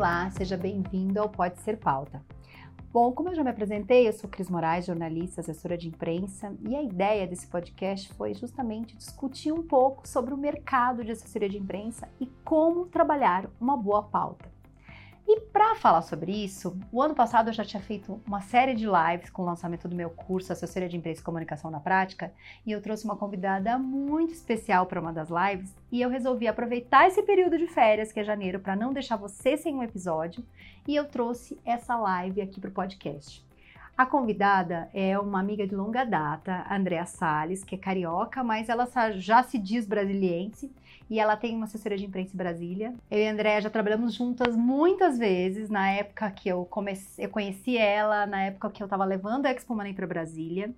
Olá, seja bem-vindo ao Pode Ser Pauta. Bom, como eu já me apresentei, eu sou Cris Moraes, jornalista, assessora de imprensa, e a ideia desse podcast foi justamente discutir um pouco sobre o mercado de assessoria de imprensa e como trabalhar uma boa pauta. E para falar sobre isso, o ano passado eu já tinha feito uma série de lives com o lançamento do meu curso Assessoria de Imprensa e Comunicação na Prática, e eu trouxe uma convidada muito especial para uma das lives, e eu resolvi aproveitar esse período de férias, que é janeiro, para não deixar você sem um episódio, e eu trouxe essa live aqui para o podcast. A convidada é uma amiga de longa data, Andréa Sales, que é carioca, mas ela já se diz brasiliense e ela tem uma assessoria de imprensa em Brasília. Eu e a Andréa já trabalhamos juntas muitas vezes, na época que eu comecei, eu conheci ela, na época que eu estava levando a Expo Money para Brasília,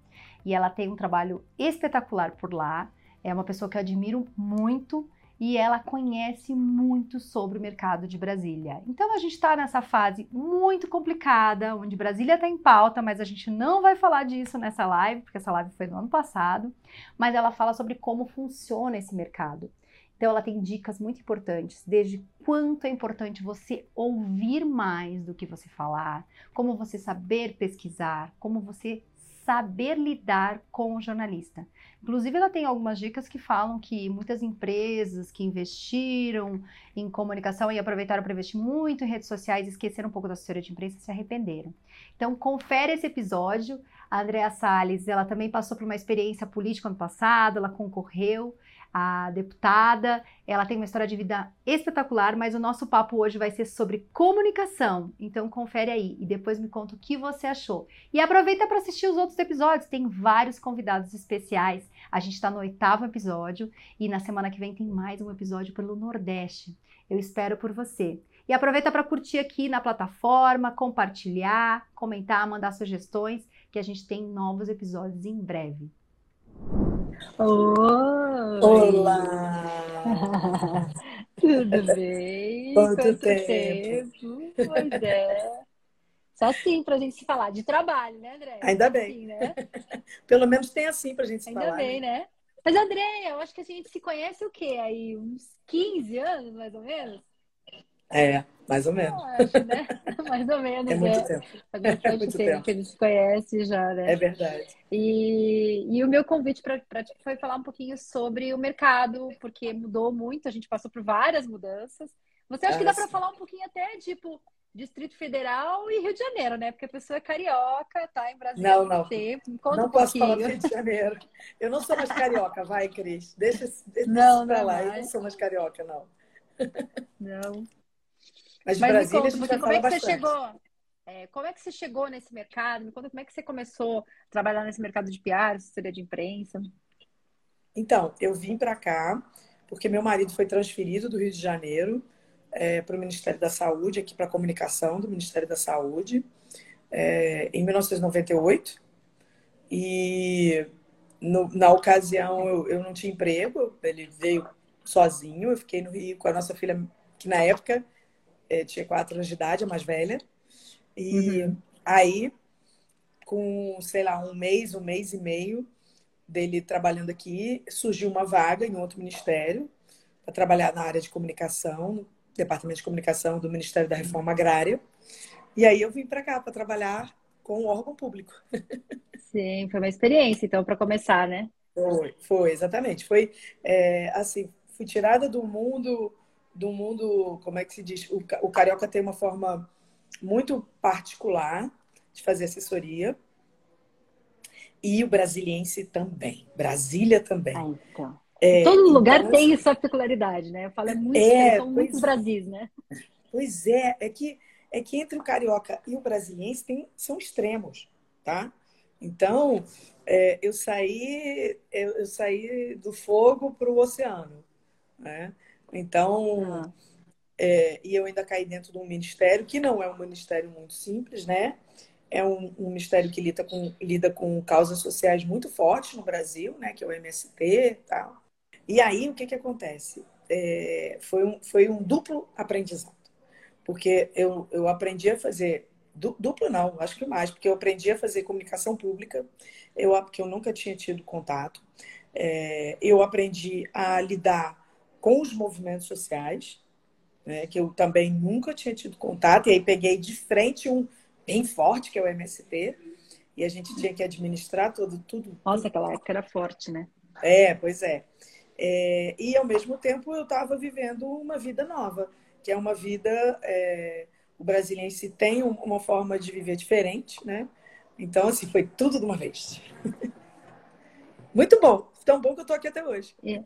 e ela tem um trabalho espetacular por lá. É uma pessoa que eu admiro muito e ela conhece muito sobre o mercado de Brasília. Então a gente está nessa fase muito complicada, onde Brasília está em pauta, mas a gente não vai falar disso nessa live, porque essa live foi no ano passado, mas ela fala sobre como funciona esse mercado. Então ela tem dicas muito importantes, desde quanto é importante você ouvir mais do que você falar, como você saber pesquisar, como você saber lidar com o jornalista. Inclusive, ela tem algumas dicas que falam que muitas empresas que investiram em comunicação e aproveitaram para investir muito em redes sociais, esqueceram um pouco da assessoria de imprensa e se arrependeram. Então, confere esse episódio. A Andrea Salles, ela também passou por uma experiência política ano passado, ela concorreu a deputada. Ela tem uma história de vida espetacular, mas o nosso papo hoje vai ser sobre comunicação. Então confere aí e depois me conta o que você achou. E aproveita para assistir os outros episódios, tem vários convidados especiais. A gente está no oitavo episódio e na semana que vem tem mais um episódio pelo Nordeste. Eu espero por você. E aproveita para curtir aqui na plataforma, compartilhar, comentar, mandar sugestões, que a gente tem novos episódios em breve. Oi! Olá! Tudo bem? Quanto, Quanto tempo? tempo? Pois é. Só assim pra gente se falar de trabalho, né, André? Ainda bem. Assim, né? Pelo menos tem assim pra gente se Ainda falar. Ainda bem, né? né? Mas, André, eu acho que a gente se conhece o quê? Aí, uns 15 anos, mais ou menos? É, mais ou menos. Eu acho, né? mais ou menos. É muito né? tempo. Faz bastante É muito tempo, tempo. que a gente se conhece já, né? É verdade. E, e o meu convite para ti foi falar um pouquinho sobre o mercado, porque mudou muito, a gente passou por várias mudanças. Você acha Ah, que dá para falar um pouquinho até, tipo, Distrito Federal e Rio de Janeiro, né? Porque a pessoa é carioca, tá em Brasília Não, há muito não. tempo. Conta não um posso falar do. Rio de Janeiro. Eu não sou mais carioca, vai, Cris. Deixa, deixa Não, isso pra não lá. Eu não mais. sou mais carioca, não. Não. Mas Mas me Brasília conta, a gente porque como é que você bastante. chegou? é, como é que você chegou nesse mercado? Me conta como é que você começou a trabalhar nesse mercado de PR, assessoria de imprensa. Então, eu vim para cá porque meu marido foi transferido do Rio de Janeiro para o Ministério da Saúde, aqui para a comunicação do Ministério da Saúde, é, em 1998. E no- na ocasião eu, eu não tinha emprego, ele veio sozinho, eu fiquei no Rio com a nossa filha, que na época é, tinha quatro anos de idade, a mais velha. E aí, com, sei lá, um mês, um mês e meio dele trabalhando aqui, surgiu uma vaga em outro ministério para trabalhar na área de comunicação, no Departamento de Comunicação do Ministério da Reforma Agrária. E aí eu vim para cá para trabalhar com o órgão público. Sim, foi uma experiência, então, para começar, né? Foi, foi, exatamente. Foi é, assim, fui tirada do mundo, do mundo, como é que se diz? O, o carioca tem uma forma muito particular de fazer assessoria. E o brasiliense também. Brasília também. Ah, então. É, Todo lugar então, tem sua peculiaridade, né? Eu falo, é muito, É, são muitos pois- Brasis, né? Pois é, é que, é que entre o carioca e o brasiliense tem, são extremos, tá? Então, é, eu saí eu, eu saí do fogo para o oceano, né? Então, Ah, é, e eu ainda caí dentro de um ministério que não é um ministério muito simples, né? É um, um ministério que lida com, lida com causas sociais muito fortes no Brasil, né? Que é o MST e tal. E aí, o que que acontece? É, foi, um, foi um duplo aprendizado. Porque eu, eu aprendi a fazer... du- Duplo não, acho que mais. Porque eu aprendi a fazer comunicação pública, eu, que eu nunca tinha tido contato. É, eu aprendi a lidar com os movimentos sociais, né, que eu também nunca tinha tido contato, e aí peguei de frente um bem forte, que é o MST, e a gente tinha que administrar tudo, tudo. Nossa, aquela época era forte, né? É, pois é. é e ao mesmo tempo eu estava vivendo uma vida nova, que é uma vida. É, o brasiliense tem uma forma de viver diferente, né? Então, assim, foi tudo de uma vez. Muito bom. Tão bom que eu tô aqui até hoje. É.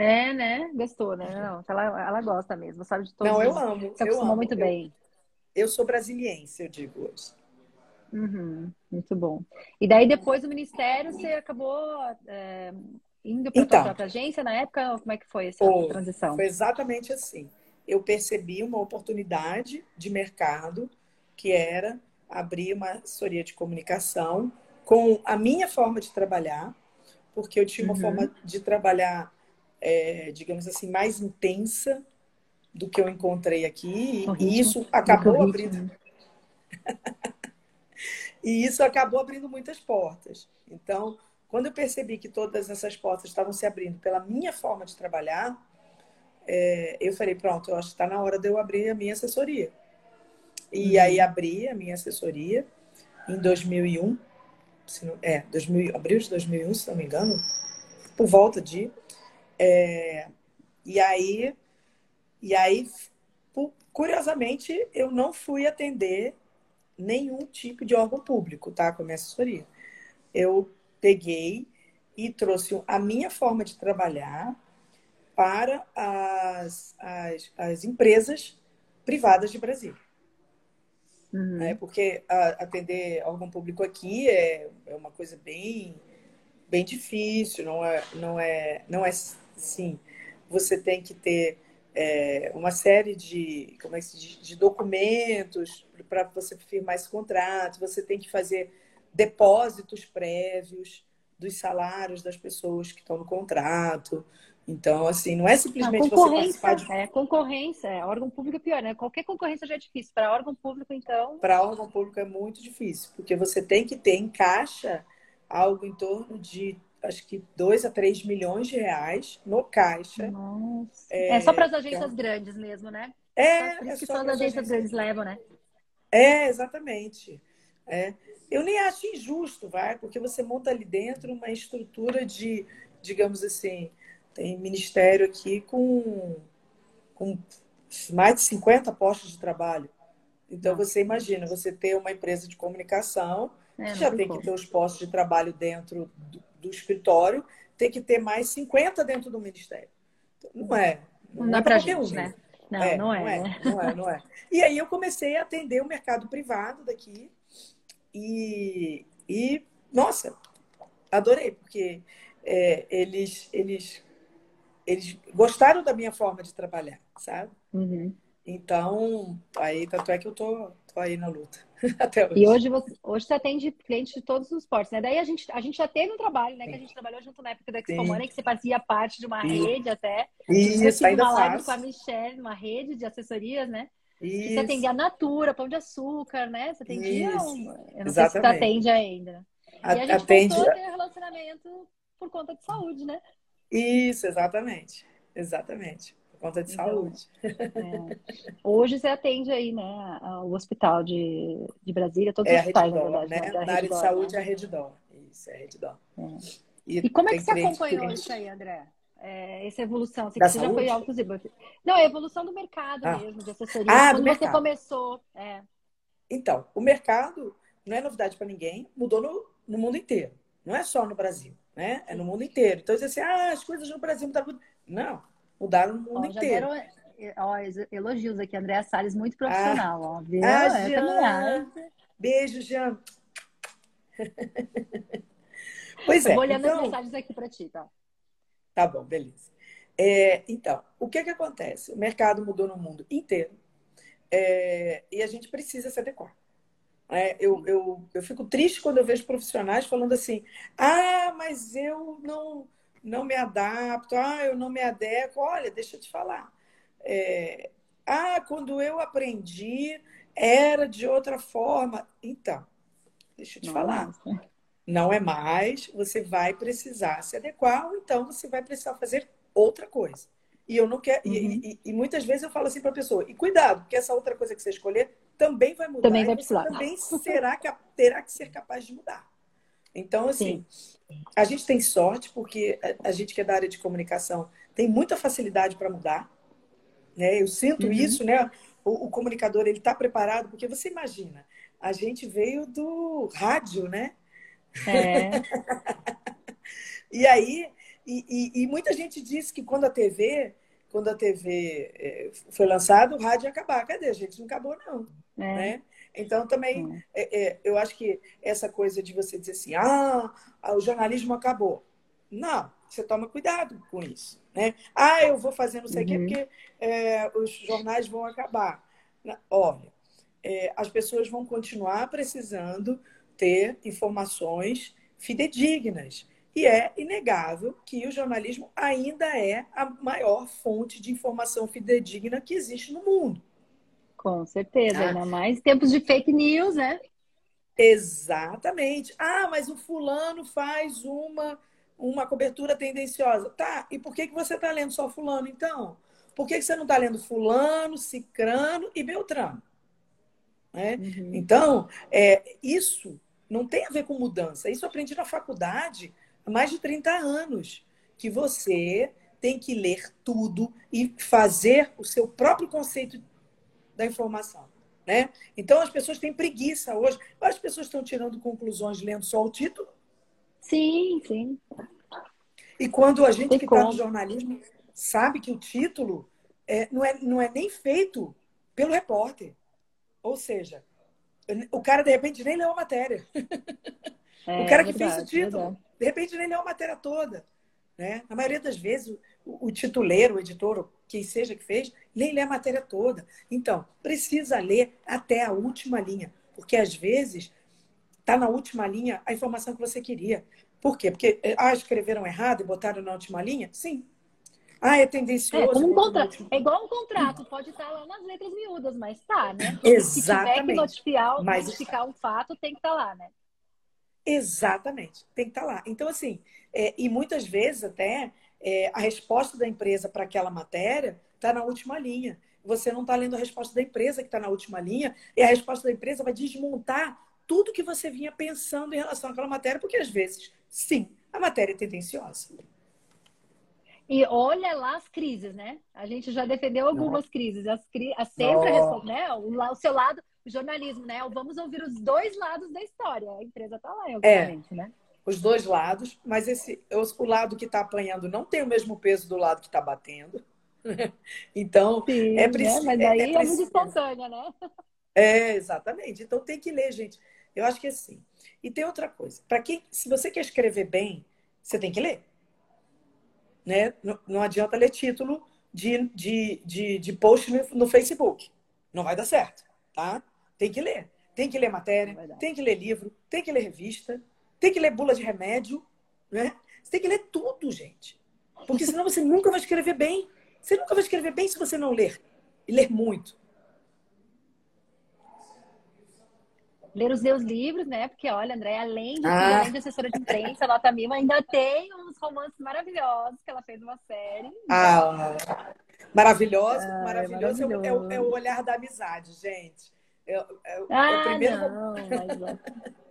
É, né? Gostou, né? Não, ela, ela gosta mesmo, sabe de todos. Não, eu amo. Se acostumou amo. muito eu, bem. Eu sou brasiliense, eu digo hoje. Uhum, muito bom. E daí, depois do Ministério, você acabou é, indo para a Então. própria agência na época? Como é que foi essa Foi, transição? Foi exatamente assim. Eu percebi uma oportunidade de mercado que era abrir uma assessoria de comunicação com a minha forma de trabalhar, porque eu tinha uma Uhum. forma de trabalhar, é, digamos assim, mais intensa do que eu encontrei aqui, e isso acabou abrindo ritmo. E isso acabou abrindo muitas portas. Então, quando eu percebi que todas essas portas estavam se abrindo pela minha forma de trabalhar, é, eu falei, pronto, eu acho que está na hora de eu abrir a minha assessoria. E Uhum. aí abri a minha assessoria em 2001, se não- é, 2000, abril de 2001, se não me engano, por volta de. É, e aí, e aí, curiosamente, eu não fui atender nenhum tipo de órgão público, tá? Com a minha assessoria. Eu peguei e trouxe a minha forma de trabalhar para as, as, as empresas privadas de Brasília. Uhum. Né? Porque a- atender órgão público aqui é, é uma coisa bem, bem difícil, não é, não é, não é sim. Você tem que ter é, uma série de, como é que diz, de documentos para você firmar esse contrato, você tem que fazer depósitos prévios dos salários das pessoas que estão no contrato. Então, assim, não é Não, simplesmente você concorrência, participar de é concorrência, é, órgão público é pior, né? Qualquer concorrência já é difícil. Para órgão público, então, para órgão público é muito difícil, porque você tem que ter em caixa algo em torno de, acho que 2 a 3 milhões de reais no caixa. nossa. É, só para as agências grandes mesmo, né? É, Por é isso que só só as para agências grandes levam, né? É, exatamente. É. Eu nem acho injusto, vai, porque você monta ali dentro uma estrutura de, digamos assim, tem ministério aqui com, com mais de 50 postos de trabalho. Então, você imagina, você ter uma empresa de comunicação, É, já tem que ter os postos de trabalho dentro do, escritório, tem que ter mais 50 dentro do ministério. Não é. Não é dá pra qualquer gente, um, né? Não, não é, né? não é, não é. E aí eu comecei a atender o mercado privado daqui e, e nossa, adorei, porque é, eles, eles, eles gostaram da minha forma de trabalhar, sabe? Uhum. Então, aí tanto é que eu tô, tô aí na luta até hoje. E hoje você, hoje você atende clientes de todos os portos, né? Daí a gente, a gente já teve um trabalho, né? Que a gente trabalhou junto na época da Expo Sim. Money, que você fazia parte de uma Sim. rede até. Eu Isso, ainda uma live faço. com a Michelle, uma rede de assessorias, né? Isso. você atendia Natura, Pão de Açúcar, né? Você atendia Isso. um... Eu não sei se Exatamente. você atende ainda. A- E a gente Atende. voltou a ter relacionamento por conta de saúde, né? Isso, exatamente. Exatamente. Conta de Então, saúde. É. Hoje você atende aí, né? O hospital de, de Brasília, todos É os hospitais, na Reddor, verdade, né? da Na área de saúde né? é a Reddor. Isso, é a Reddor. É. E como é que você acompanhou cliente- isso aí, André? É, essa evolução, assim, Da que você já foi saúde? altos e baixos. Não, a evolução do mercado Ah. mesmo, de assessoria. Ah, do Quando você começou. É. Então, o mercado não é novidade para ninguém, mudou no, no mundo inteiro. Não é só no Brasil, né? É no mundo inteiro. Então, diz assim, ah, as coisas no Brasil mudaram. Não, mudaram no mundo Ó, inteiro. deram ó, elogios aqui, Andréa Salles, muito profissional, ó, viu? Ah, também Jean. Beijo, Jean. pois é. Vou olhando as Então, mensagens aqui para ti, tá? Tá bom, beleza. É, então, o que que acontece? O mercado mudou no mundo inteiro é, e a gente precisa se adequar. É, eu, eu, eu fico triste quando eu vejo profissionais falando assim: ah, mas eu não, não me adapto, ah, eu não me adequo. Olha, deixa eu te falar. É, ah, quando eu aprendi era de outra forma. Então, deixa eu te falar. Nossa. Não é mais, você vai precisar se adequar, ou então você vai precisar fazer outra coisa. E eu não quero. Uhum. E, e, e, muitas vezes eu falo assim para a pessoa: e cuidado, porque essa outra coisa que você escolher também vai mudar. Também vai precisar. Também será, terá que ser capaz de mudar. Então, assim, Sim. a gente tem sorte, porque a, gente que é da área de comunicação tem muita facilidade para mudar. Né? Eu sinto uhum. isso, né? O, o comunicador ele está preparado, porque você imagina, a gente veio do rádio, né? É. e aí, e, e, e, muita gente disse que quando a TV, quando a TV é, foi lançada, o rádio ia acabar. Cadê? A gente não acabou, não. É. Né? Então, também, é, é, eu acho que essa coisa de você dizer assim, ah, o jornalismo acabou. Não, você toma cuidado com isso. Né? Ah, eu vou fazer não sei o uhum. quê porque é, os jornais vão acabar. Olha, é, as pessoas vão continuar precisando ter informações fidedignas. E é inegável que o jornalismo ainda é a maior fonte de informação fidedigna que existe no mundo. Com certeza, ah. ainda mais tempos de fake news, né? Exatamente. Ah, mas o fulano faz uma uma cobertura tendenciosa. Tá, e por que, que você está lendo só fulano, então? Por que, que você não está lendo fulano, cicrano e beltrano? Né? Uhum. Então, é, isso não tem a ver com mudança. Isso eu aprendi na faculdade há mais de 30 anos. Que você tem que ler tudo e fazer o seu próprio conceito da informação. Né? Então, as pessoas têm preguiça hoje. As pessoas estão tirando conclusões lendo só o título. Sim, sim. E quando a gente que está no jornalismo sabe que o título é, não, é, não é nem feito pelo repórter. Ou seja, o cara de repente nem leu a matéria. É, o cara que verdade, fez o título, verdade. de repente nem leu a matéria toda. Né? Na maioria das vezes, o, o tituleiro, o editor, quem seja que fez, nem lê a matéria toda. Então, precisa ler até a última linha, porque às vezes está na última linha a informação que você queria. Por quê? Porque ah, escreveram errado e botaram na última linha? Sim, ah, é tendencioso. É, um contra... é igual um contrato, pode estar lá nas letras miúdas, mas tá, né? Exatamente. Se tiver que notificar, mas... notificar um fato, tem que estar tá lá, né? Exatamente, tem que estar tá lá. Então, assim, é, e muitas vezes até é, a resposta da empresa para aquela matéria está na última linha. Você não está lendo a resposta da empresa que está na última linha, e a resposta da empresa vai desmontar tudo que você vinha pensando em relação àquela matéria, porque às vezes, sim, a matéria é tendenciosa. E olha lá as crises, né? A gente já defendeu algumas Nossa. crises. As, cri... a sempre a né? O, o, seu lado, o jornalismo, né? Vamos ouvir os dois lados da história. A empresa está lá, obviamente, é, né? Os dois lados, mas esse, o lado que está apanhando não tem o mesmo peso do lado que está batendo. então, Sim, é preciso. Né? Mas aí é, é, é muito espontânea, né? É, exatamente. Então tem que ler, gente. Eu acho que é assim. E tem outra coisa. Para quem, se você quer escrever bem, você tem que ler né? Não, não adianta ler título de, de, de, de post no, no, Facebook. Não vai dar certo, tá? Tem que ler. Tem que ler matéria, tem que ler livro, tem que ler revista, tem que ler bula de remédio, né? Você tem que ler tudo, gente. Porque senão você nunca vai escrever bem. Você nunca vai escrever bem se você não ler. E ler muito. ler os meus livros, né? Porque, olha, André, além de, ah. além de assessora de imprensa, ela também ainda tem uns romances maravilhosos que ela fez uma série. Ah, maravilhoso, ah, maravilhoso, é, maravilhoso. É, o, é, o, olhar da amizade, gente. É, é, é ah, o primeiro... não, mas...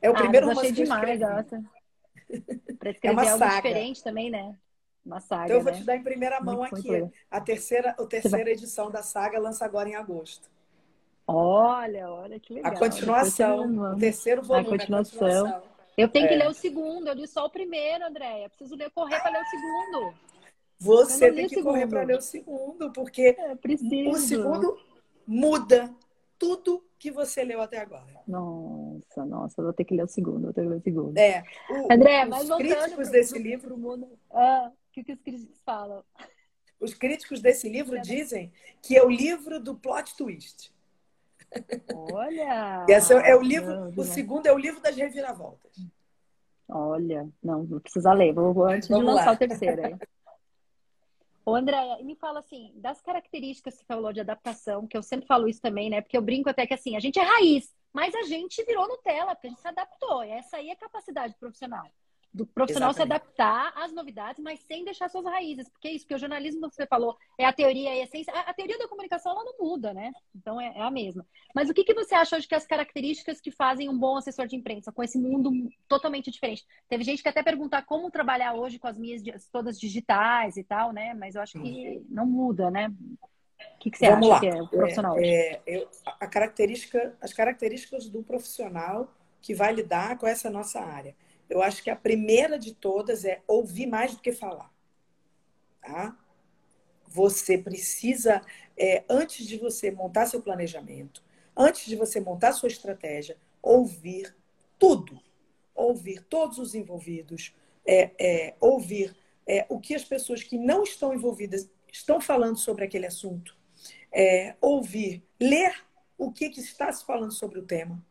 é o ah, primeiro romance achei demais, nossa. Pra escrever é algo saga. diferente também, né? Uma saga, Então eu vou né? te dar em primeira mão muito, aqui. Muito a terceira, a terceira edição da saga lança agora em agosto. Olha, olha que legal. A continuação, o terceiro volume. A continuação. A continuação. Eu tenho é. que ler o segundo, eu li só o primeiro, Andréia. Preciso ler, correr para ler o segundo. Você tem que correr para ler o segundo, porque é, o segundo muda tudo que você leu até agora. Nossa, nossa, vou ter que ler o segundo, vou ter que ler o segundo. É. O, André, os mas críticos desse pro, livro. Pro ah, o que, que os críticos falam? Os críticos desse livro dizem que é o livro do plot twist. Olha! Esse é o livro, o segundo é o livro das reviravoltas. Olha, não, vou precisar ler, vou, vou antes Vamos de lançar lá. o terceiro aí. Ô, Andréia, me fala assim, das características que você falou de adaptação, que eu sempre falo isso também, né? Porque eu brinco até que assim, a gente é raiz, mas a gente virou Nutella, porque a gente se adaptou. E essa aí é capacidade profissional. Do profissional Exatamente. se adaptar às novidades, mas sem deixar suas raízes. Porque é isso, porque o jornalismo, você falou, é a teoria, é a essência. A, a teoria da comunicação, ela não muda, né? Então, é, é, a mesma. Mas o que, que você acha hoje que as características que fazem um bom assessor de imprensa, com esse mundo totalmente diferente? Teve gente que até perguntar como trabalhar hoje com as minhas todas digitais e tal, né? Mas eu acho que não muda, né? O que, que você Vamos acha lá. que é o profissional? É, é, eu, a característica, as características do profissional que vai lidar com essa nossa área eu acho que a primeira de todas é ouvir mais do que falar. Tá? Você precisa, é, antes de você montar seu planejamento, antes de você montar sua estratégia, ouvir tudo. Ouvir todos os envolvidos, é, é, ouvir é, o que as pessoas que não estão envolvidas estão falando sobre aquele assunto, é, ouvir, ler o que, que está se falando sobre o tema,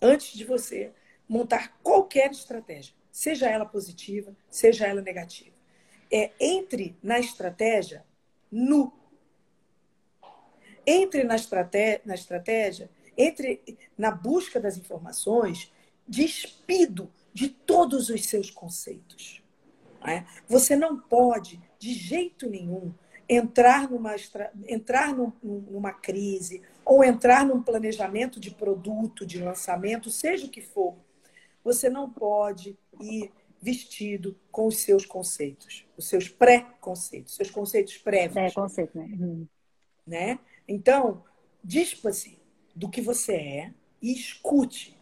antes de você montar qualquer estratégia, seja ela positiva, seja ela negativa. É, entre na estratégia nu. Entre na estratégia, na estratégia, entre na busca das informações, despido de todos os seus conceitos. Não é? Você não pode, de jeito nenhum, entrar numa, entrar num, numa crise ou entrar num planejamento de produto, de lançamento, seja o que for, você não pode ir vestido com os seus conceitos, os seus pré-conceitos, seus conceitos prévios. Pré-conceito, né? Uhum. né? Então, dispa-se do que você é e escute.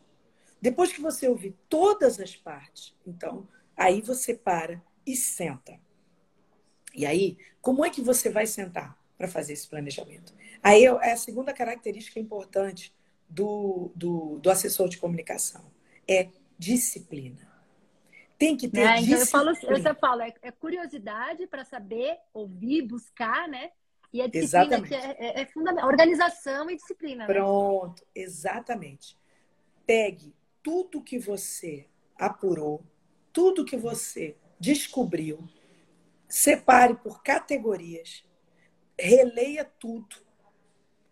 Depois que você ouvir todas as partes, então, aí você para e senta. E aí, como é que você vai sentar para fazer esse planejamento? Aí é a segunda característica importante do, do, do assessor de comunicação. É disciplina. Tem que ter é, então disciplina. Eu falo, eu falo é, é curiosidade para saber, ouvir, buscar, né? E a disciplina exatamente. é, é, é fundamental. Organização e disciplina. Né? Pronto, né? exatamente. Pegue tudo que você apurou, tudo que você descobriu, separe por categorias, releia tudo.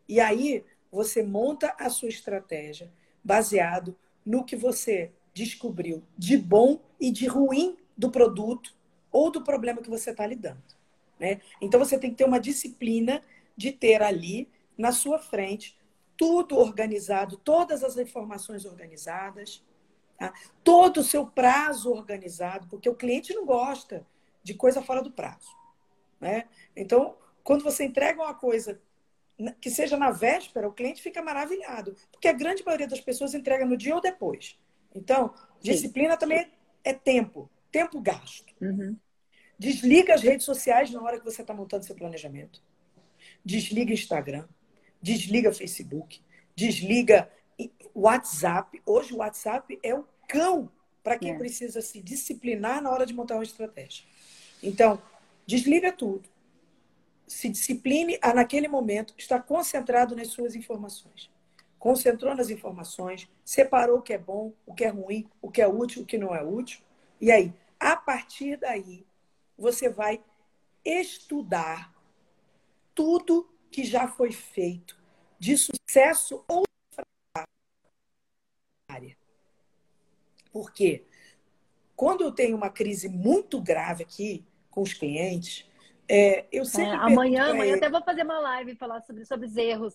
E aí você monta a sua estratégia baseado no que você descobriu de bom e de ruim do produto ou do problema que você está lidando. Né? Então você tem que ter uma disciplina de ter ali na sua frente tudo organizado, todas as informações organizadas, tá? todo o seu prazo organizado, porque o cliente não gosta de coisa fora do prazo. Né? Então, quando você entrega uma coisa que seja na véspera, o cliente fica maravilhado, porque a grande maioria das pessoas entrega no dia ou depois. Então, disciplina Sim. também é tempo, tempo gasto. Uhum. Desliga as redes sociais na hora que você está montando seu planejamento. Desliga Instagram, desliga Facebook, desliga WhatsApp. Hoje o WhatsApp é o cão para quem é. precisa se disciplinar na hora de montar uma estratégia. Então, desliga tudo. Se discipline a, naquele momento, estar concentrado nas suas informações concentrou nas informações, separou o que é bom, o que é ruim, o que é útil, o que não é útil. E aí, a partir daí, você vai estudar tudo que já foi feito de sucesso ou área. Por quê? Quando eu tenho uma crise muito grave aqui com os clientes, é, eu sempre. É, amanhã, amanhã até vou fazer uma live e falar sobre, sobre os erros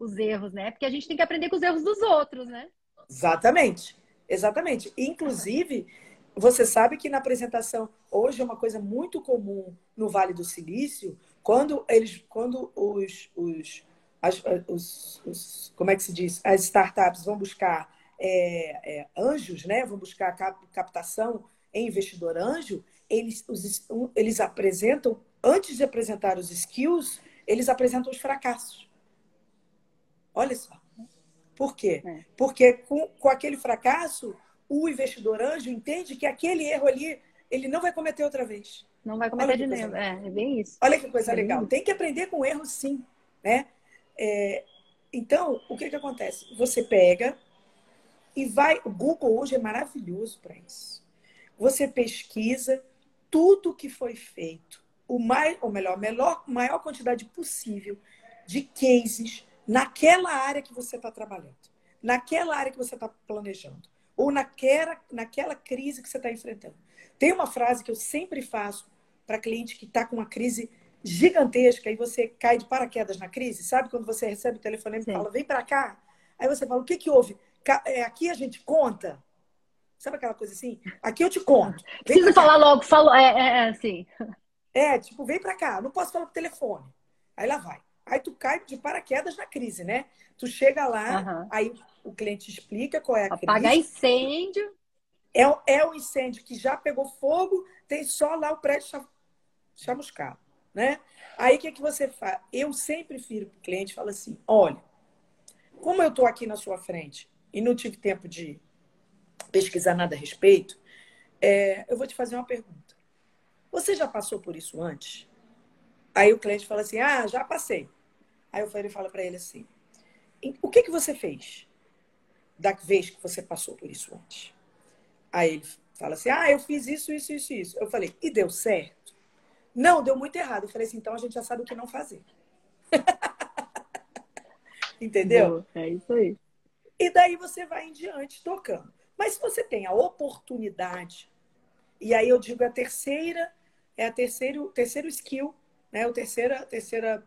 os erros, né? Porque a gente tem que aprender com os erros dos outros, né? Exatamente, exatamente. Inclusive, você sabe que na apresentação hoje é uma coisa muito comum no Vale do Silício, quando eles, quando os, os, as, os, os como é que se diz, as startups vão buscar é, é, anjos, né? Vão buscar cap, captação em investidor anjo, eles, os, eles apresentam antes de apresentar os skills, eles apresentam os fracassos. Olha só. Por quê? É. Porque com, com aquele fracasso, o investidor anjo entende que aquele erro ali ele não vai cometer outra vez. Não vai cometer de novo. É, é bem isso. Olha que coisa é legal. Tem que aprender com erro, sim. Né? É, então, o que, que acontece? Você pega e vai. O Google hoje é maravilhoso para isso. Você pesquisa tudo que foi feito, o mais, ou melhor, a melhor, maior quantidade possível de cases naquela área que você está trabalhando, naquela área que você está planejando. ou naquela, naquela crise que você está enfrentando. Tem uma frase que eu sempre faço para cliente que está com uma crise gigantesca e você cai de paraquedas na crise, sabe? Quando você recebe o telefone e fala, vem para cá. Aí você fala, o que, que houve? É, aqui a gente conta. Sabe aquela coisa assim? Aqui eu te conto. Preciso falar logo, falo, é, é, é assim. É, tipo, vem para cá, não posso falar por telefone. Aí lá vai. Aí tu cai de paraquedas na crise, né? Tu chega lá, uhum. aí o cliente explica qual é a Apaga crise. Apagar incêndio. É, é um incêndio que já pegou fogo, tem só lá o prédio chamuscado, né? Aí o que, é que você faz? Eu sempre firo para o cliente e falo assim: olha, como eu estou aqui na sua frente e não tive tempo de pesquisar nada a respeito, é, eu vou te fazer uma pergunta. Você já passou por isso antes? Aí o cliente fala assim: ah, já passei. Aí eu falo para ele assim: o que, que você fez da vez que você passou por isso antes? Aí ele fala assim: ah, eu fiz isso, isso, isso, isso. Eu falei: e deu certo? Não, deu muito errado. Eu falei assim: então a gente já sabe o que não fazer. Entendeu? É isso aí. E daí você vai em diante tocando. Mas se você tem a oportunidade, e aí eu digo a terceira, é a terceiro, terceiro skill, né? O terceira, terceira,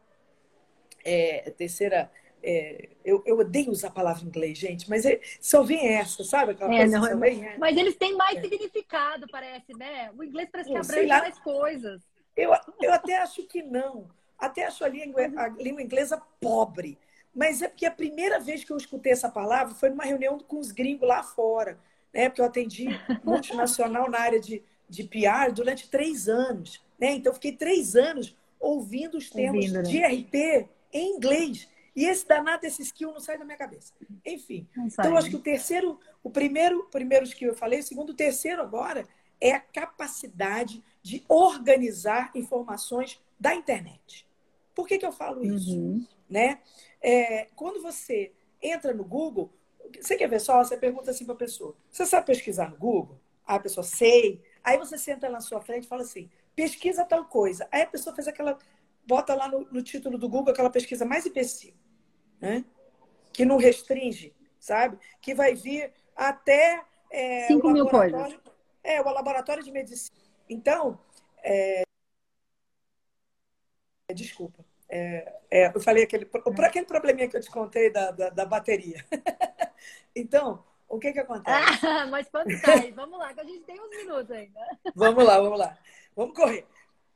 é, terceira é, eu, eu, odeio usar a palavra em inglês, gente, mas é, só vem essa, sabe? Aquela é, não, vem, mas eles têm mais é. significado, parece, né? O inglês parece que abrange mais coisas. Eu, eu até acho que não. Até acho a língua, a língua inglesa pobre. Mas é porque a primeira vez que eu escutei essa palavra foi numa reunião com os gringos lá fora. Né? Porque eu atendi multinacional na área de, de PR durante três anos. Né? Então, eu fiquei três anos ouvindo os termos ouvindo, né? de RP em inglês. E esse danado, esse skill não sai da minha cabeça. Enfim. Então, eu acho que o terceiro, o primeiro, primeiro skill eu falei, o segundo, o terceiro agora é a capacidade de organizar informações da internet. Por que, que eu falo isso? Uhum. Né? É, quando você entra no Google, você quer ver só? Você pergunta assim para a pessoa: Você sabe pesquisar no Google? Aí a pessoa, sei. Aí você senta na sua frente e fala assim: pesquisa tal coisa. Aí a pessoa fez aquela. Bota lá no, no título do Google aquela pesquisa mais imbecil né? que não restringe, sabe? Que vai vir até. É, 5 mil coisas. É, o laboratório de medicina. Então, é... desculpa. É, é, eu falei aquele, por aquele probleminha que eu te contei da, da, da bateria. então, o que que acontece? Ah, mas quando sai? Vamos lá, que a gente tem uns minutos ainda. vamos lá, vamos lá. Vamos correr.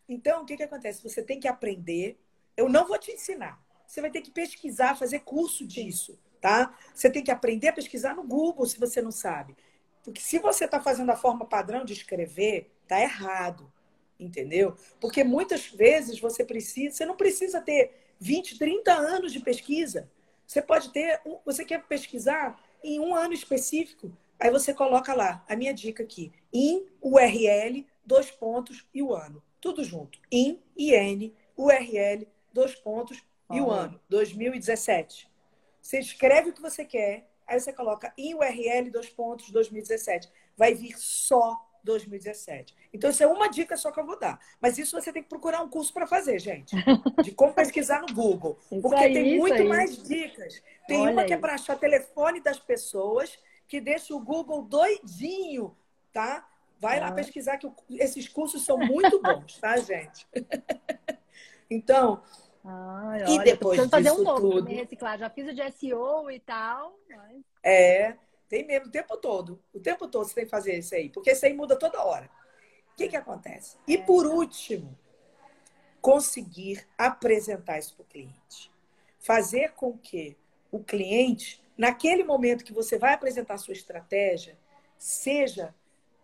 Então, o que que acontece? Você tem que aprender. Eu não vou te ensinar você vai ter que pesquisar, fazer curso disso, tá? Você tem que aprender a pesquisar no Google se você não sabe. Porque se você está fazendo a forma padrão de escrever, tá errado, entendeu? Porque muitas vezes você precisa, você não precisa ter 20, 30 anos de pesquisa. Você pode ter, você quer pesquisar em um ano específico, aí você coloca lá, a minha dica aqui, in URL, dois pontos e o ano. Tudo junto. In, IN, URL, dois pontos e o ano? 2017. Você escreve o que você quer, aí você coloca em URL dois pontos 2017. Vai vir só 2017. Então, isso é uma dica só que eu vou dar. Mas isso você tem que procurar um curso para fazer, gente. De como pesquisar no Google. Porque aí, tem muito aí. mais dicas. Tem Olha uma que é para achar telefone das pessoas, que deixa o Google doidinho, tá? Vai ah. lá pesquisar que esses cursos são muito bons, tá, gente? então, e olha, depois disso fazer um novo tudo, reciclar. Já fiz o de SEO e tal. Mas... É, tem mesmo o tempo todo. O tempo todo você tem que fazer isso aí, porque isso aí muda toda hora. O que, que acontece? É. E por último, conseguir apresentar isso para o cliente. Fazer com que o cliente, naquele momento que você vai apresentar a sua estratégia, seja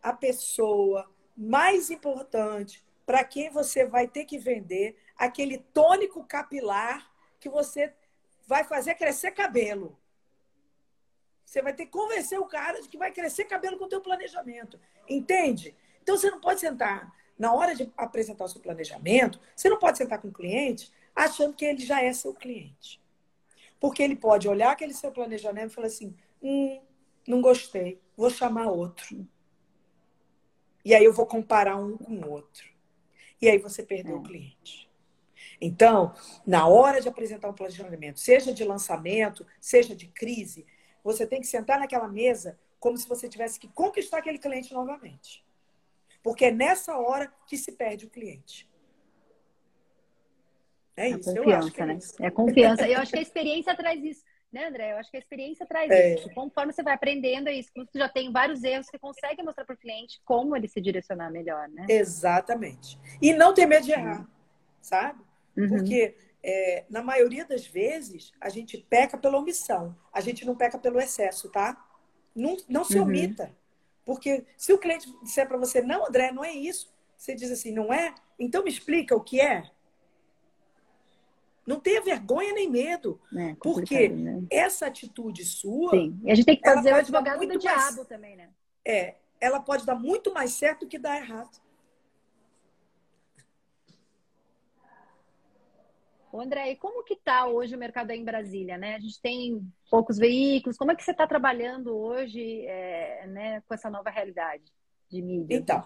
a pessoa mais importante para quem você vai ter que vender aquele tônico capilar que você vai fazer crescer cabelo. Você vai ter que convencer o cara de que vai crescer cabelo com o teu planejamento. Entende? Então você não pode sentar na hora de apresentar o seu planejamento, você não pode sentar com o cliente achando que ele já é seu cliente. Porque ele pode olhar aquele seu planejamento e falar assim: hum, não gostei, vou chamar outro. E aí eu vou comparar um com o outro. E aí você perdeu é. o cliente. Então, na hora de apresentar um planejamento, seja de lançamento, seja de crise, você tem que sentar naquela mesa como se você tivesse que conquistar aquele cliente novamente. Porque é nessa hora que se perde o cliente. É isso, a confiança, é né? É confiança. Eu acho que a experiência traz isso. Né, André? Eu acho que a experiência traz é. isso. Conforme você vai aprendendo é isso, quando você já tem vários erros, você consegue mostrar para o cliente como ele se direcionar melhor, né? Exatamente. E não ter medo de errar, sabe? Uhum. Porque é, na maioria das vezes a gente peca pela omissão, a gente não peca pelo excesso, tá? Não, não se uhum. omita. Porque se o cliente disser para você, não, André, não é isso, você diz assim, não é? Então me explica o que é. Não tenha vergonha nem medo. É, porque né? essa atitude sua. Sim. E a gente tem que fazer o advogado do mais, diabo também, né? É. Ela pode dar muito mais certo do que dar errado. Ô André, e como que está hoje o mercado aí em Brasília, né? A gente tem poucos veículos. Como é que você está trabalhando hoje é, né, com essa nova realidade de mídia? Então,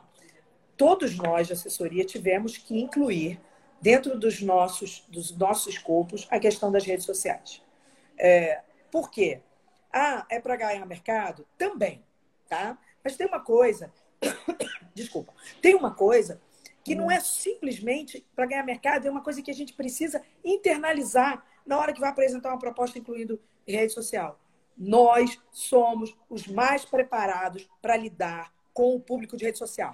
todos nós de assessoria tivemos que incluir dentro dos nossos, dos nossos escopos, a questão das redes sociais. É, por quê? Ah, é para ganhar mercado? Também, tá? Mas tem uma coisa, desculpa, tem uma coisa que não é simplesmente para ganhar mercado, é uma coisa que a gente precisa internalizar na hora que vai apresentar uma proposta incluindo rede social. Nós somos os mais preparados para lidar com o público de rede social.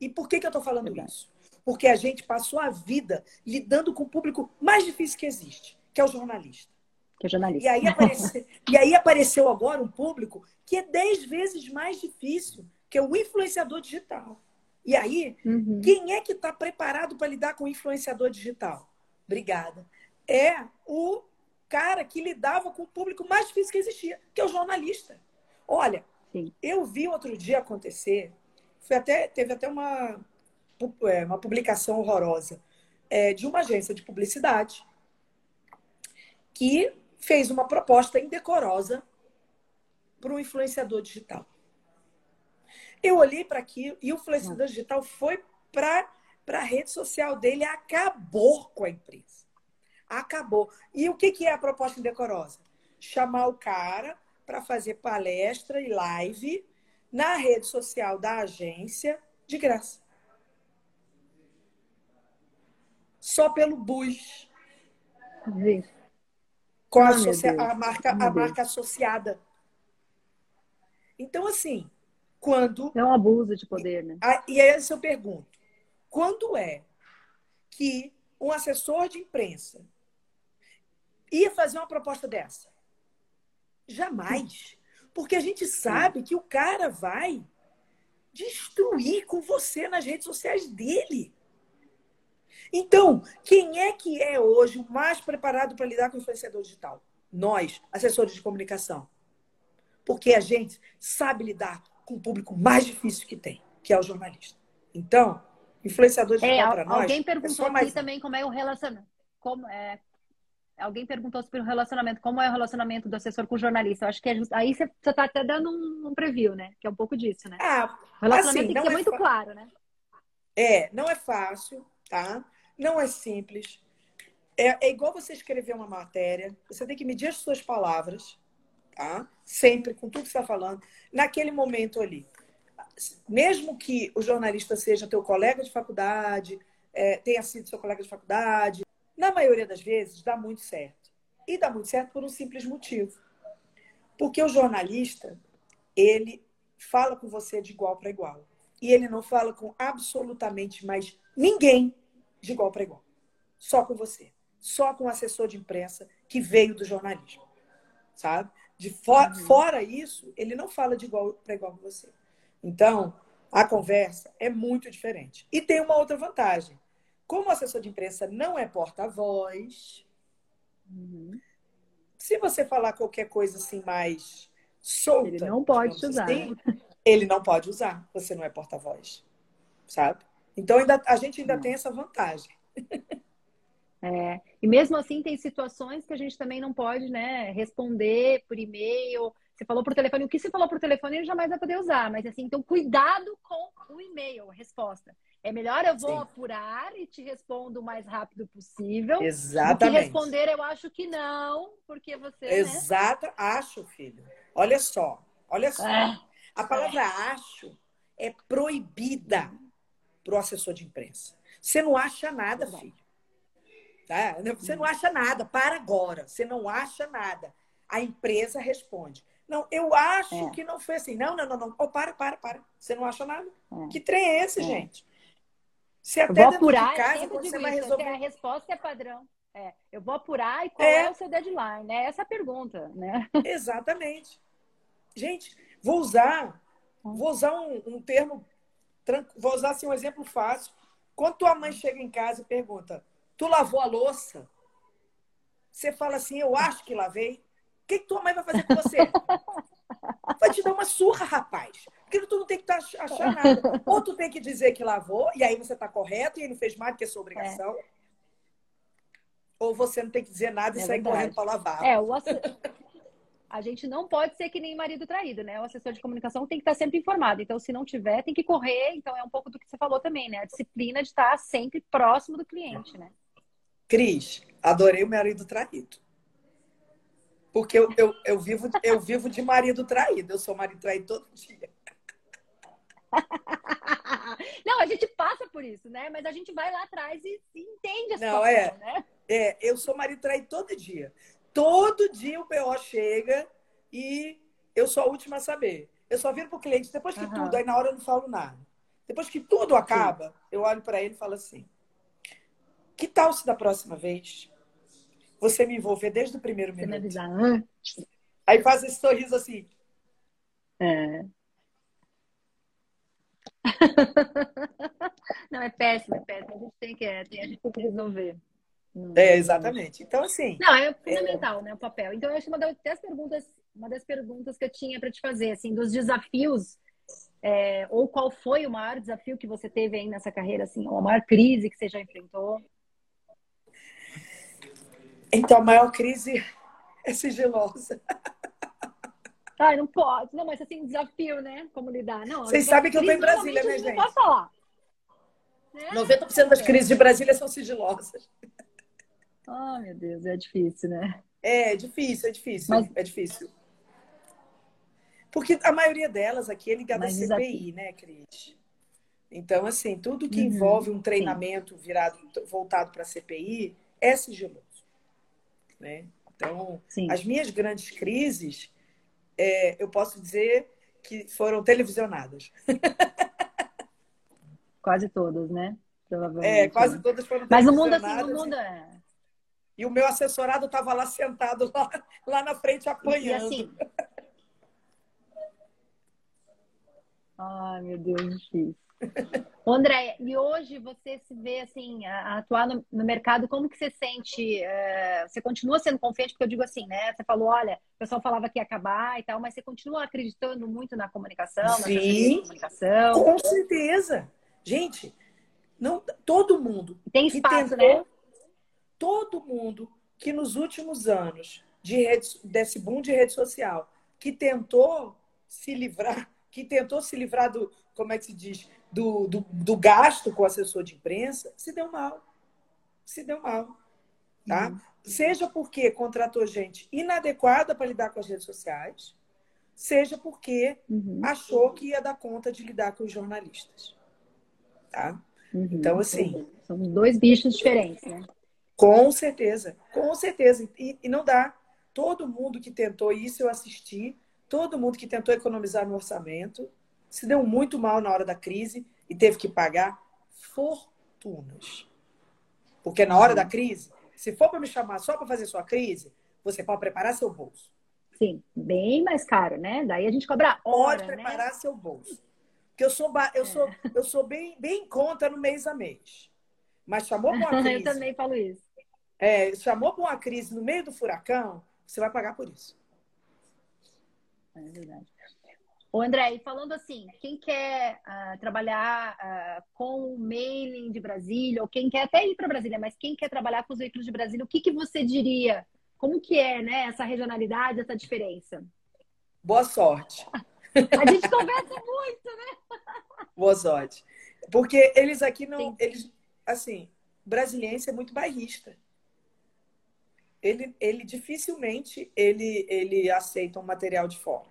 E por que, que eu estou falando Verdade. isso? Porque a gente passou a vida lidando com o público mais difícil que existe, que é o jornalista. Que é jornalista. E aí, apareceu, e aí apareceu agora um público que é dez vezes mais difícil, que é o influenciador digital. E aí, uhum. quem é que está preparado para lidar com o influenciador digital? Obrigada. É o cara que lidava com o público mais difícil que existia, que é o jornalista. Olha, Sim. eu vi outro dia acontecer, foi até, teve até uma, uma publicação horrorosa é, de uma agência de publicidade que fez uma proposta indecorosa para um influenciador digital. Eu olhei para aquilo e o influenciador digital foi para a rede social dele acabou com a empresa. Acabou. E o que, que é a proposta indecorosa? Chamar o cara para fazer palestra e live na rede social da agência de graça. Só pelo bus. Com a, a, marca, a marca associada. Então, assim, quando. É um abuso de poder, né? E aí eu pergunto: quando é que um assessor de imprensa ia fazer uma proposta dessa? Jamais. Porque a gente sabe que o cara vai destruir com você nas redes sociais dele. Então, quem é que é hoje o mais preparado para lidar com o influenciador digital? Nós, assessores de comunicação. Porque a gente sabe lidar com o público mais difícil que tem, que é o jornalista. Então, influenciador digital é, para nós. Alguém perguntou é aqui também como é o relacionamento. Como é, Alguém perguntou sobre o relacionamento, como é o relacionamento do assessor com o jornalista. Eu acho que é just... aí você está até dando um, um, preview, né? Que é um pouco disso, né? Ah, o relacionamento assim, tem que ser é muito claro, né? É, não é fácil, tá? Não é simples. É, é igual você escrever uma matéria. Você tem que medir as suas palavras, tá? Sempre, com tudo que você está falando, naquele momento ali. Mesmo que o jornalista seja teu colega de faculdade, é, tenha sido seu colega de faculdade, na maioria das vezes dá muito certo. E dá muito certo por um simples motivo. Porque o jornalista, ele fala com você de igual para igual. E ele não fala com absolutamente mais ninguém de igual para igual. Só com você. Só com o assessor de imprensa que veio do jornalismo. Sabe? De for, uhum. Fora isso, ele não fala de igual para igual com você. Então, a conversa é muito diferente. E tem uma outra vantagem. Como o assessor de imprensa não é porta-voz, uhum. se você falar qualquer coisa assim mais solta, ele não pode usar. Assim, ele não pode usar. Você não é porta-voz, sabe? Então, ainda, a gente ainda tem essa vantagem. É, e mesmo assim, tem situações que a gente também não pode né, responder por e-mail. Você falou por telefone, o que você falou por telefone ele jamais vai poder usar, mas assim, então cuidado com o e-mail, a resposta. É melhor eu vou Sim. apurar e te respondo o mais rápido possível. Exatamente. Do que responder, eu acho que não, porque você. Exato, né? acho, filho. Olha só, Olha só. É. A palavra acho é proibida para o assessor de imprensa. Você não acha nada, filho. Tá? Você não acha nada. Para agora. Você não acha nada. A empresa responde. Não, eu acho é. que não foi assim. Não, não, não, não. Oh, para, para, para. Você não acha nada? É. Que trem é esse, é. gente? Se até eu vou apurar, de casa, você vai resolver. A resposta é padrão. É, eu vou apurar e qual é. é o seu deadline, né? Essa é a pergunta, né? Exatamente. Gente, vou usar, vou usar um, um termo, vou usar assim, um exemplo fácil. Quando tua mãe chega em casa e pergunta, tu lavou a louça? Você fala assim, eu acho que lavei. O que, que tua mãe vai fazer com você? Vai te dar uma surra, rapaz. Porque tu não tem que achar nada. Ou tu tem que dizer que lavou, e aí você está correto, e ele não fez mais do que a sua obrigação. É. Ou você não tem que dizer nada e é sair verdade. correndo para lavar. É, o ass... a gente não pode ser que nem marido traído, né? O assessor de comunicação tem que estar sempre informado. Então, se não tiver, tem que correr. Então, é um pouco do que você falou também, né? A disciplina de estar sempre próximo do cliente, né? Cris, adorei o marido traído. Porque eu, eu, eu, vivo, eu vivo de marido traído. Eu sou marido traído todo dia. Não, a gente passa por isso, né? Mas a gente vai lá atrás e, entende a situação, Não, é, né? É, eu sou marido traído todo dia. Todo dia o PO chega e eu sou a última a saber. Eu só viro pro cliente depois que uhum. tudo, aí na hora eu não falo nada. Depois que tudo acaba, Sim. eu olho para ele e falo assim: que tal se da próxima vez você me envolver desde o primeiro você minuto? Avisar antes. Aí faz esse sorriso assim. É. Não, é péssimo, é péssimo. A gente tem que, é, tem, a gente tem que resolver. É, exatamente. Então, assim. Não, é fundamental, é... né, o papel. Então, eu acho que uma das perguntas, uma das perguntas que eu tinha para te fazer, assim, dos desafios, é, ou qual foi o maior desafio que você teve aí nessa carreira, assim, ou a maior crise que você já enfrentou? Então, a maior crise é sigilosa. Ai, não pode. Não, mas assim, desafio, né? Como lidar. Não, Vocês sabem que eu estou em Brasília, né, gente? Não posso falar. Né? 90% das crises de Brasília são sigilosas. Oh, meu Deus, é difícil, né? É, é difícil, é difícil. Mas... É difícil. Porque a maioria delas aqui é ligada à CPI, né, Cris? Então, assim, tudo que uhum, envolve um treinamento sim. virado, voltado para a CPI é sigiloso. Né? Então, sim. as minhas grandes crises, é, eu posso dizer que foram televisionadas. Quase todas, né? É, quase né? todas foram Mas o mundo assim, o mundo é. E o meu assessorado estava lá sentado lá, lá na frente apanhando. E assim. Ai, meu Deus, difícil. André, e hoje você se vê assim, a, atuar no, no, mercado, como que você sente? Uh, você continua sendo confiante? Porque eu digo assim, né? Você falou, olha, o pessoal falava que ia acabar e tal, mas você continua acreditando muito na comunicação, Sim, na comunicação? Com certeza. Gente, não, todo mundo. Tem espaço, tentou, né? Todo mundo que nos últimos anos de rede, desse boom de rede social, que tentou se livrar, que tentou se livrar do, como é que se diz, do, do, do gasto com o assessor de imprensa, se deu mal. Se deu mal. Tá? Uhum. Seja porque contratou gente inadequada para lidar com as redes sociais, seja porque uhum. achou que ia dar conta de lidar com os jornalistas. Tá? Uhum. Então, assim. São dois bichos diferentes, né? Com certeza, com certeza. E, e, não dá. Todo mundo que tentou isso, eu assisti, todo mundo que tentou economizar no orçamento, se deu muito mal na hora da crise e teve que pagar fortunas. Porque na hora da crise, se for para me chamar só para fazer sua crise, você pode preparar seu bolso. Sim, bem mais caro, né? Daí a gente cobra hora, Pode preparar né? seu bolso. Porque eu sou, eu sou, é. eu sou bem, bem em conta no mês a mês. Mas chamou para uma crise. eu também falo isso. É, chamou para uma crise no meio do furacão, você vai pagar por isso. É verdade. Ô, André, e falando assim, quem quer uh, trabalhar uh, com o mailing de Brasília, ou quem quer até ir para Brasília, mas quem quer trabalhar com os veículos de Brasília, o que, que você diria? Como que é, né, essa regionalidade, essa diferença? Boa sorte. A gente conversa muito, né? Boa sorte. Porque eles aqui não. Sim. Eles, assim, brasiliense é muito bairrista. Ele, ele dificilmente ele, ele aceita um material de fora.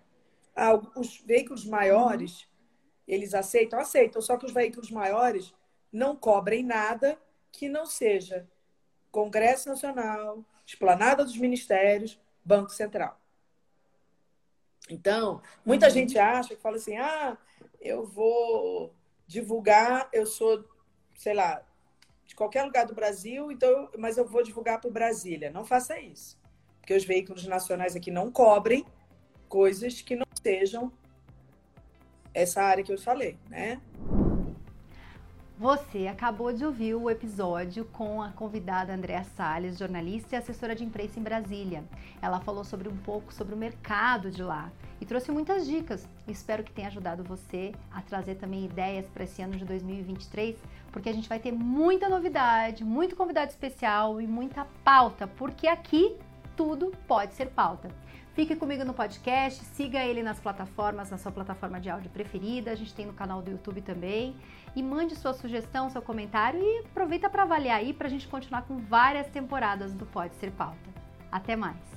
ah, os veículos maiores, eles aceitam? Aceitam, só que os veículos maiores não cobrem nada que não seja Congresso Nacional, Esplanada dos Ministérios, Banco Central. Então, muita uhum. gente acha que fala assim: ah, eu vou divulgar, eu sou, sei lá, de qualquer lugar do Brasil, então, mas eu vou divulgar para Brasília. Não faça isso. Porque os veículos nacionais aqui não cobrem coisas que não sejam essa área que eu falei, né? Você acabou de ouvir o episódio com a convidada Andréa Salles, jornalista e assessora de imprensa em Brasília. Ela falou sobre um pouco sobre o mercado de lá e trouxe muitas dicas. Espero que tenha ajudado você a trazer também ideias para esse ano de 2023, porque a gente vai ter muita novidade, muito convidado especial e muita pauta, porque aqui tudo pode ser pauta. Fique comigo no podcast, siga ele nas plataformas, na sua plataforma de áudio preferida, a gente tem no canal do YouTube também. E mande sua sugestão, seu comentário e aproveita para avaliar aí para a gente continuar com várias temporadas do Pode Ser Pauta. Até mais!